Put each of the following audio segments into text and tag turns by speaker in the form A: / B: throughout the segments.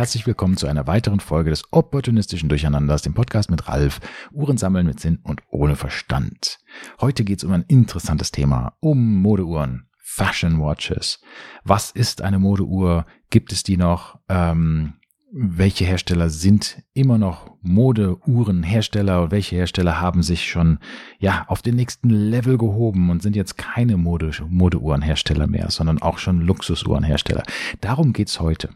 A: Herzlich willkommen zu einer weiteren Folge des opportunistischen Durcheinanders, dem Podcast mit Ralf, Uhren sammeln mit Sinn und ohne Verstand. Heute geht es um ein interessantes Thema, um Modeuhren, Fashion Watches. Was ist eine Modeuhr? Gibt es die noch? Ähm, welche Hersteller sind immer noch Modeuhrenhersteller und welche Hersteller haben sich schon ja auf den nächsten Level gehoben und sind jetzt keine Mode, Modeuhrenhersteller mehr, sondern auch schon Luxusuhrenhersteller. Darum geht's heute.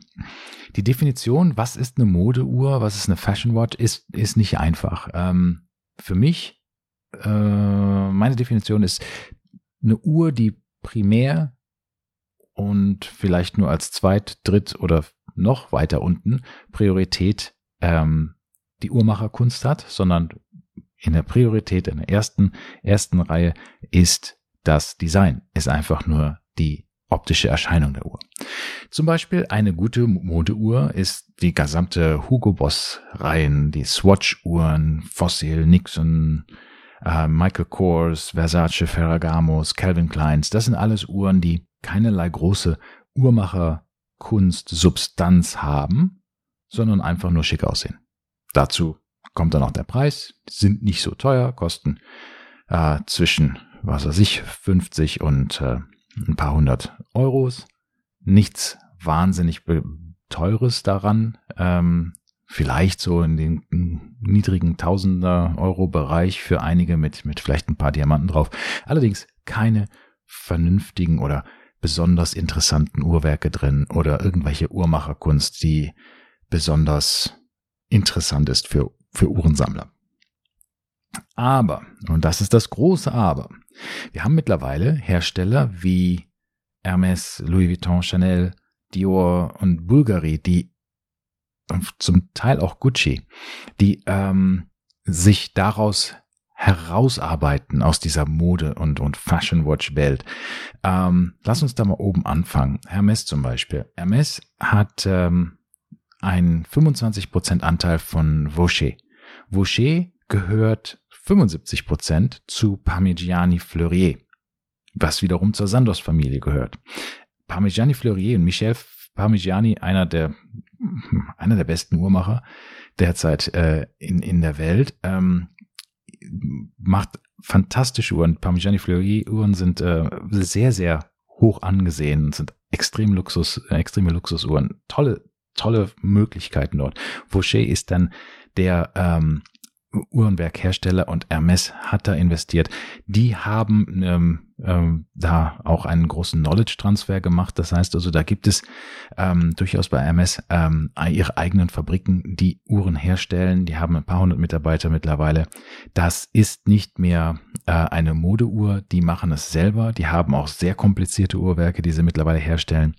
A: Die Definition, was ist eine Modeuhr, was ist eine Fashion Watch, ist, ist nicht einfach. Ähm, für mich, äh, meine Definition ist eine Uhr, die primär und vielleicht nur als zweit, dritt oder noch weiter unten Priorität ähm, die Uhrmacherkunst hat, sondern in der Priorität in der ersten, ersten Reihe ist das Design, ist einfach nur die optische Erscheinung der Uhr. Zum Beispiel eine gute Modeuhr ist die gesamte Hugo Boss Reihen, die Swatch-Uhren, Fossil, Nixon, äh, Michael Kors, Versace, Ferragamos, Calvin Kleins. Das sind alles Uhren, die keinerlei große Uhrmacher Kunst Substanz haben, sondern einfach nur schick aussehen. Dazu kommt dann auch der Preis, sind nicht so teuer, kosten äh, zwischen, was weiß ich, 50 und äh, ein paar hundert Euros. Nichts wahnsinnig teures daran. Ähm, vielleicht so in den niedrigen Tausender Euro Bereich für einige mit, mit vielleicht ein paar Diamanten drauf. Allerdings keine vernünftigen oder besonders interessanten Uhrwerke drin oder irgendwelche Uhrmacherkunst, die besonders interessant ist für, für Uhrensammler. Aber, und das ist das große Aber, wir haben mittlerweile Hersteller wie Hermes, Louis Vuitton, Chanel, Dior und Bulgari, die und zum Teil auch Gucci, die ähm, sich daraus herausarbeiten aus dieser Mode- und, und Fashion Watch-Welt. Ähm, lass uns da mal oben anfangen. Hermes zum Beispiel. Hermes hat ähm, einen 25% Anteil von Vaucher. Vaucher gehört 75% zu Parmigiani Fleurier, was wiederum zur Sandos-Familie gehört. Parmigiani Fleurier und Michel Parmigiani, einer der, einer der besten Uhrmacher derzeit äh, in, in der Welt, ähm, macht fantastische Uhren. Parmigiani Fleury Uhren sind äh, sehr, sehr hoch angesehen sind extrem Luxus, äh, extreme Luxusuhren. Tolle, tolle Möglichkeiten dort. Vaucher ist dann der ähm, Uhrenwerkhersteller und Hermes hat da investiert. Die haben ähm, ähm, da auch einen großen Knowledge-Transfer gemacht. Das heißt also, da gibt es ähm, durchaus bei Hermes ähm, ihre eigenen Fabriken, die Uhren herstellen. Die haben ein paar hundert Mitarbeiter mittlerweile. Das ist nicht mehr äh, eine Modeuhr. Die machen es selber. Die haben auch sehr komplizierte Uhrwerke, die sie mittlerweile herstellen.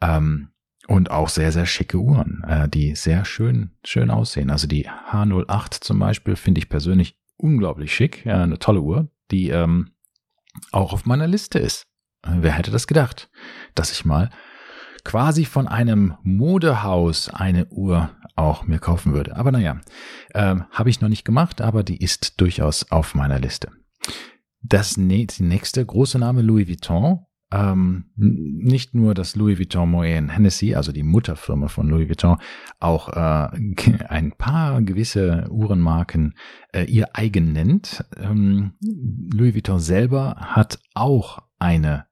A: Ähm, und auch sehr, sehr schicke Uhren, äh, die sehr schön, schön aussehen. Also die H08 zum Beispiel finde ich persönlich unglaublich schick. Eine tolle Uhr, die ähm, auch auf meiner Liste ist. Äh, wer hätte das gedacht, dass ich mal quasi von einem Modehaus eine Uhr auch mir kaufen würde. Aber naja, äh, habe ich noch nicht gemacht, aber die ist durchaus auf meiner Liste. Das nächste große Name Louis Vuitton ähm, nicht nur, dass Louis Vuitton Moet Hennessy, also die Mutterfirma von Louis Vuitton, auch äh, ein paar gewisse Uhrenmarken äh, ihr eigen nennt. Ähm, Louis Vuitton selber hat auch eine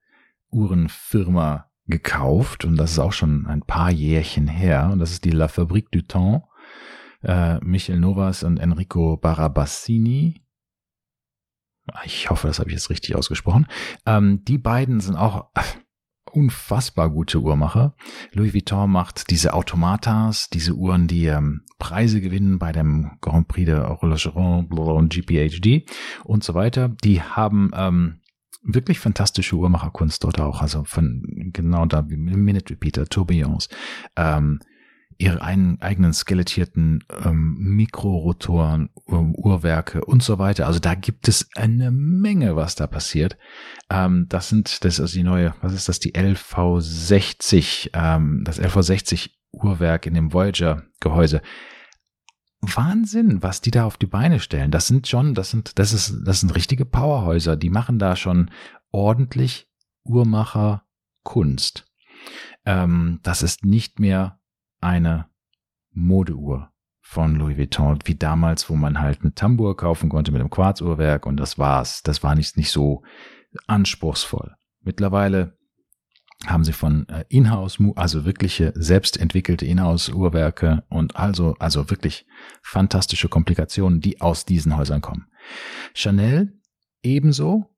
A: Uhrenfirma gekauft und das ist auch schon ein paar Jährchen her und das ist die La Fabrique du Temps. Äh, Michel Novas und Enrico Barabassini ich hoffe, das habe ich jetzt richtig ausgesprochen. Ähm, die beiden sind auch unfassbar gute Uhrmacher. Louis Vuitton macht diese Automatas, diese Uhren, die ähm, Preise gewinnen bei dem Grand Prix de Horlogerie und GPHD und so weiter. Die haben ähm, wirklich fantastische Uhrmacherkunst dort auch. Also von genau da Minute Repeater, Tourbillons, ähm, ihre einen, eigenen skelettierten ähm, Mikrorotoren, ähm, Uhrwerke und so weiter. Also da gibt es eine Menge, was da passiert. Ähm, das sind, das ist also die neue, was ist das, die LV60, ähm, das LV60 Uhrwerk in dem Voyager-Gehäuse. Wahnsinn, was die da auf die Beine stellen. Das sind schon, das sind, das ist, das sind richtige Powerhäuser. Die machen da schon ordentlich Uhrmacher Kunst. Ähm, das ist nicht mehr eine Modeuhr von Louis Vuitton, wie damals, wo man halt eine Tambour kaufen konnte mit einem Quarzuhrwerk und das war's. Das war nicht, nicht so anspruchsvoll. Mittlerweile haben sie von äh, Inhouse, also wirkliche selbstentwickelte Inhouse-Uhrwerke und also, also wirklich fantastische Komplikationen, die aus diesen Häusern kommen. Chanel ebenso.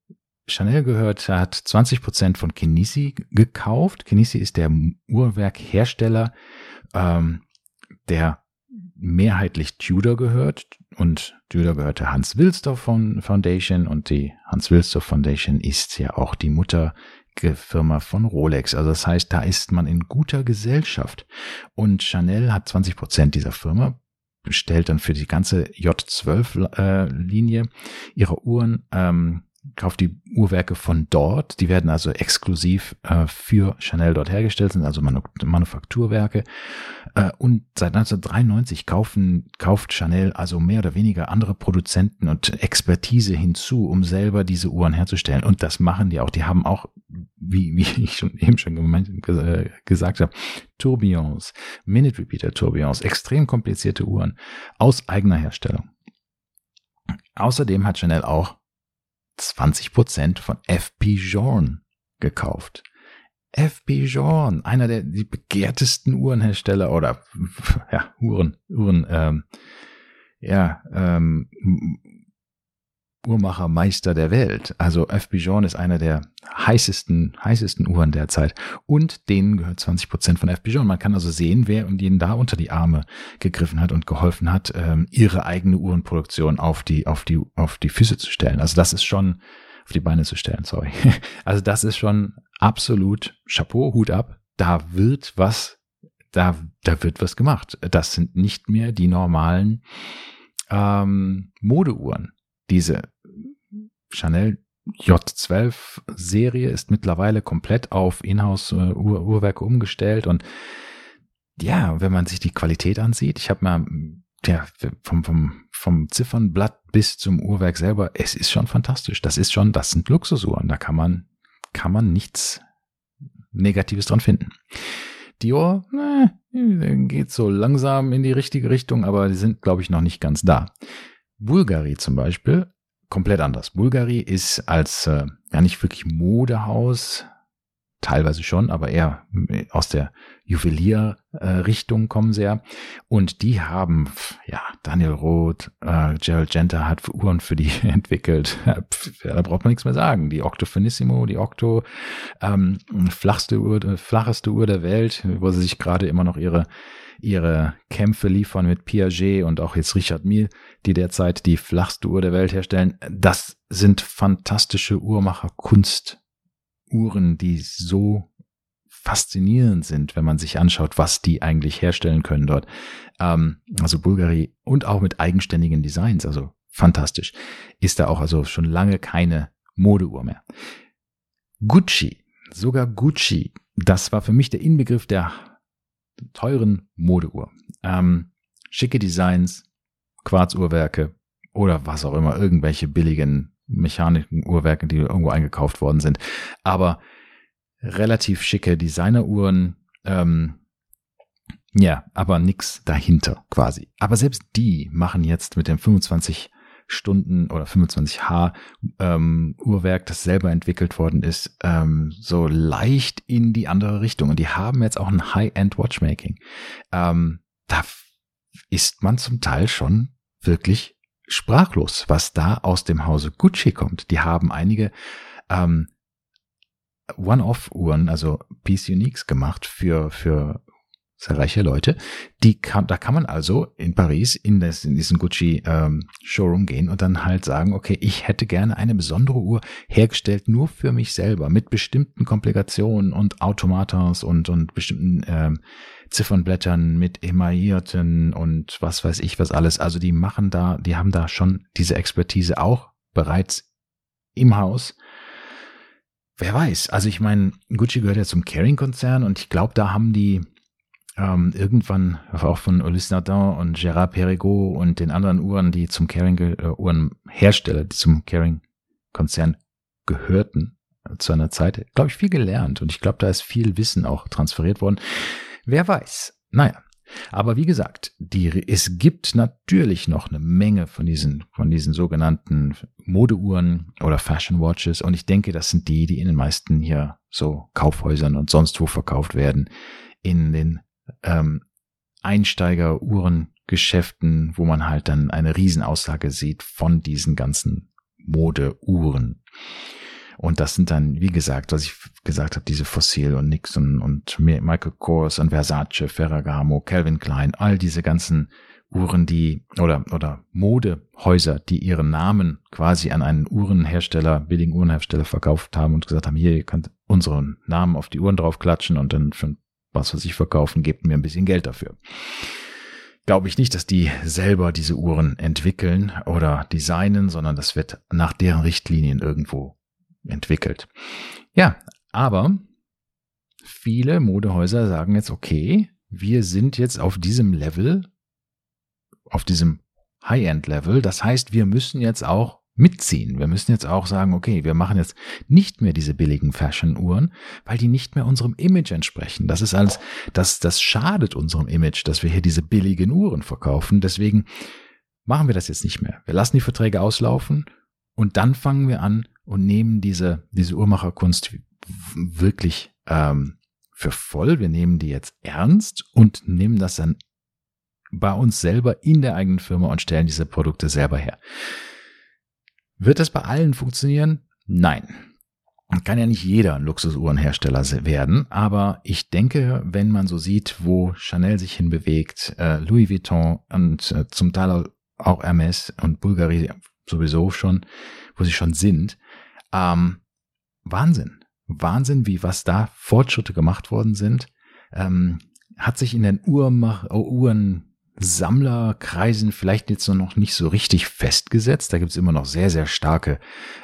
A: Chanel gehört, hat 20 Prozent von Kinisi gekauft. Kinisi ist der Uhrwerkhersteller, ähm, der mehrheitlich Tudor gehört und Tudor gehörte Hans Wilsdorf Foundation und die Hans Wilsdorf Foundation ist ja auch die Mutter Firma von Rolex. Also das heißt, da ist man in guter Gesellschaft. Und Chanel hat 20 Prozent dieser Firma, stellt dann für die ganze J12-Linie äh, ihre Uhren ähm, kauft die Uhrwerke von dort. Die werden also exklusiv äh, für Chanel dort hergestellt, sind also Manu Manufakturwerke. Äh, und seit 1993 kaufen, kauft Chanel also mehr oder weniger andere Produzenten und Expertise hinzu, um selber diese Uhren herzustellen. Und das machen die auch. Die haben auch, wie, wie ich schon eben schon äh, gesagt habe, Tourbillons, Minute Repeater Tourbillons, extrem komplizierte Uhren aus eigener Herstellung. Außerdem hat Chanel auch 20 Prozent von FP Journe gekauft. FP Journe, einer der die begehrtesten Uhrenhersteller oder ja Uhren Uhren ähm, ja ähm, Uhrmachermeister der Welt. Also F. Bijon ist einer der heißesten, heißesten Uhren derzeit. Und denen gehört 20 Prozent von F. Bijon. Man kann also sehen, wer und ihnen da unter die Arme gegriffen hat und geholfen hat, ähm, ihre eigene Uhrenproduktion auf die, auf die, auf die Füße zu stellen. Also das ist schon, auf die Beine zu stellen, sorry. Also das ist schon absolut Chapeau, Hut ab. Da wird was, da, da wird was gemacht. Das sind nicht mehr die normalen ähm, Modeuhren. Diese Chanel J12 Serie ist mittlerweile komplett auf Inhouse-Uhrwerke äh, umgestellt und ja, wenn man sich die Qualität ansieht, ich habe mal ja, vom, vom, vom Ziffernblatt bis zum Uhrwerk selber, es ist schon fantastisch. Das ist schon, das sind Luxusuhren. Da kann man, kann man nichts Negatives dran finden. Dior, ne, geht so langsam in die richtige Richtung, aber die sind, glaube ich, noch nicht ganz da. Bulgari zum Beispiel komplett anders. Bulgari ist als äh, ja nicht wirklich Modehaus, teilweise schon, aber eher aus der Juwelier-Richtung kommen ja. Und die haben, ja, Daniel Roth, äh, Gerald Genter hat Uhren für die entwickelt. da braucht man nichts mehr sagen. Die Octo Finissimo, die Octo, ähm, flachste Uhr, flacheste Uhr der Welt, wo sie sich gerade immer noch ihre ihre Kämpfe liefern mit Piaget und auch jetzt Richard Mille, die derzeit die flachste Uhr der Welt herstellen. Das sind fantastische Uhrmacher Kunstuhren, die so faszinierend sind, wenn man sich anschaut, was die eigentlich herstellen können dort. Ähm, also Bulgari und auch mit eigenständigen Designs, also fantastisch. Ist da auch also schon lange keine Modeuhr mehr. Gucci, sogar Gucci, das war für mich der Inbegriff der teuren Modeuhr. Ähm, schicke Designs, Quarzuhrwerke oder was auch immer, irgendwelche billigen Mechaniken-Uhrwerke, die irgendwo eingekauft worden sind. Aber relativ schicke Designeruhren, ähm, ja, aber nix dahinter quasi. Aber selbst die machen jetzt mit dem 25 Stunden oder 25H ähm, Uhrwerk, das selber entwickelt worden ist, ähm, so leicht in die andere Richtung. Und die haben jetzt auch ein High-End Watchmaking. Ähm, da ist man zum Teil schon wirklich sprachlos, was da aus dem Hause Gucci kommt. Die haben einige ähm, One-Off-Uhren, also Piece Uniques gemacht für, für sehr reiche Leute. Die kann, da kann man also in Paris in, das, in diesen Gucci ähm, Showroom gehen und dann halt sagen, okay, ich hätte gerne eine besondere Uhr hergestellt nur für mich selber mit bestimmten Komplikationen und Automatas und und bestimmten ähm, Ziffernblättern mit emaillierten und was weiß ich was alles. Also die machen da, die haben da schon diese Expertise auch bereits im Haus. Wer weiß? Also ich meine, Gucci gehört ja zum Caring-Konzern und ich glaube, da haben die ähm, irgendwann auch von Ulysse Nardin und Gérard Perregaux und den anderen Uhren, die zum Caring-Uhrenhersteller, die zum Caring-Konzern gehörten äh, zu einer Zeit, glaube ich, viel gelernt und ich glaube, da ist viel Wissen auch transferiert worden. Wer weiß? Naja, Aber wie gesagt, die, es gibt natürlich noch eine Menge von diesen, von diesen sogenannten Modeuhren oder Fashion Watches. Und ich denke, das sind die, die in den meisten hier so Kaufhäusern und sonst wo verkauft werden. In den ähm, Einsteiger-Uhrengeschäften, wo man halt dann eine Riesenaussage sieht von diesen ganzen Modeuhren. Und das sind dann, wie gesagt, was ich gesagt habe, diese Fossil und Nixon und Michael Kors und Versace, Ferragamo, Calvin Klein, all diese ganzen Uhren, die oder oder Modehäuser, die ihren Namen quasi an einen Uhrenhersteller, billigen Uhrenhersteller verkauft haben und gesagt haben, hier, ihr könnt unseren Namen auf die Uhren draufklatschen und dann für was, was ich verkaufen, gebt mir ein bisschen Geld dafür. Glaube ich nicht, dass die selber diese Uhren entwickeln oder designen, sondern das wird nach deren Richtlinien irgendwo entwickelt. Ja, aber viele Modehäuser sagen jetzt, okay, wir sind jetzt auf diesem Level, auf diesem High-End-Level. Das heißt, wir müssen jetzt auch mitziehen. Wir müssen jetzt auch sagen, okay, wir machen jetzt nicht mehr diese billigen Fashion-Uhren, weil die nicht mehr unserem Image entsprechen. Das ist alles, das, das schadet unserem Image, dass wir hier diese billigen Uhren verkaufen. Deswegen machen wir das jetzt nicht mehr. Wir lassen die Verträge auslaufen und dann fangen wir an und nehmen diese, diese Uhrmacherkunst wirklich ähm, für voll. Wir nehmen die jetzt ernst und nehmen das dann bei uns selber in der eigenen Firma und stellen diese Produkte selber her. Wird das bei allen funktionieren? Nein. Kann ja nicht jeder ein Luxusuhrenhersteller werden, aber ich denke, wenn man so sieht, wo Chanel sich hinbewegt, äh, Louis Vuitton und äh, zum Teil auch Hermes und Bulgari sowieso schon, wo sie schon sind, ähm, Wahnsinn. Wahnsinn, wie was da Fortschritte gemacht worden sind. Ähm, hat sich in den Uhrmach Uhrensammlerkreisen vielleicht jetzt noch nicht so richtig festgesetzt. Da gibt's immer noch sehr, sehr starke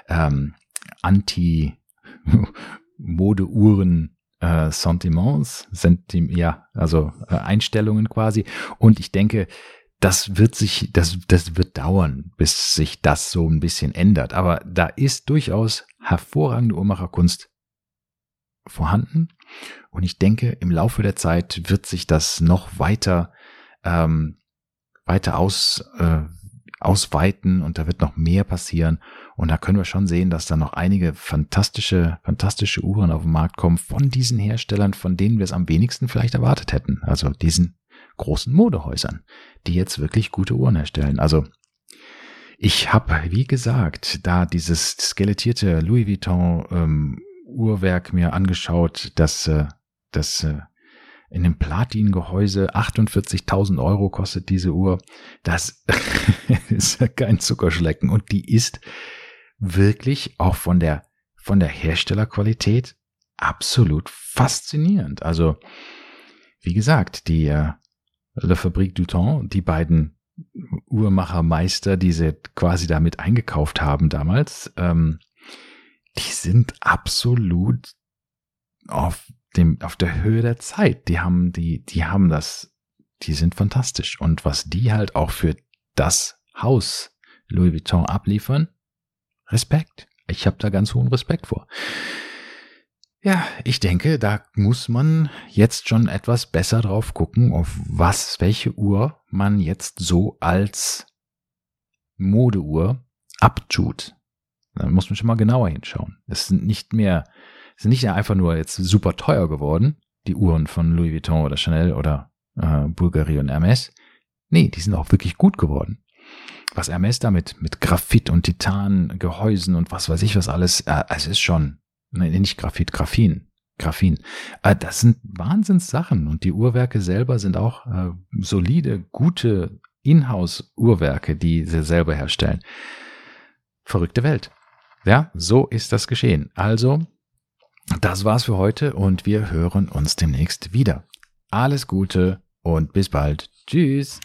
A: ähm, Anti-Modeuhren äh, Sentiments, Sentim ja, also äh, Einstellungen quasi. Und ich denke, das wird sich, das, das wird dauern, bis sich das so ein bisschen ändert. Aber da ist durchaus hervorragende Uhrmacherkunst vorhanden. Und ich denke, im Laufe der Zeit wird sich das noch weiter, ähm, weiter aus, äh, ausweiten und da wird noch mehr passieren. Und da können wir schon sehen, dass da noch einige fantastische, fantastische Uhren auf den Markt kommen von diesen Herstellern, von denen wir es am wenigsten vielleicht erwartet hätten. Also diesen großen Modehäusern, die jetzt wirklich gute Uhren herstellen. Also ich habe, wie gesagt, da dieses skelettierte Louis Vuitton ähm, Uhrwerk mir angeschaut, das, äh, das äh, in dem Platin-Gehäuse 48.000 Euro kostet diese Uhr. Das ist ja kein Zuckerschlecken und die ist wirklich auch von der von der Herstellerqualität absolut faszinierend. Also wie gesagt, die äh, Le Fabrique du Temps, die beiden Uhrmachermeister, die sie quasi damit eingekauft haben damals, ähm, die sind absolut auf dem, auf der Höhe der Zeit. Die haben, die, die haben das, die sind fantastisch. Und was die halt auch für das Haus Louis Vuitton abliefern, Respekt. Ich habe da ganz hohen Respekt vor. Ja, ich denke, da muss man jetzt schon etwas besser drauf gucken, auf was, welche Uhr man jetzt so als Modeuhr abtut. Da muss man schon mal genauer hinschauen. Es sind nicht mehr, es sind nicht einfach nur jetzt super teuer geworden, die Uhren von Louis Vuitton oder Chanel oder äh, Bulgari und Hermes. Nee, die sind auch wirklich gut geworden. Was Hermes damit mit Graphit und Titan, Gehäusen und was weiß ich was alles, äh, es ist schon Nein, nicht Graphit, Graphin. Graphin. Äh, das sind Wahnsinnssachen und die Uhrwerke selber sind auch äh, solide, gute Inhouse-Uhrwerke, die sie selber herstellen. Verrückte Welt. Ja, so ist das geschehen. Also, das war's für heute und wir hören uns demnächst wieder. Alles Gute und bis bald. Tschüss.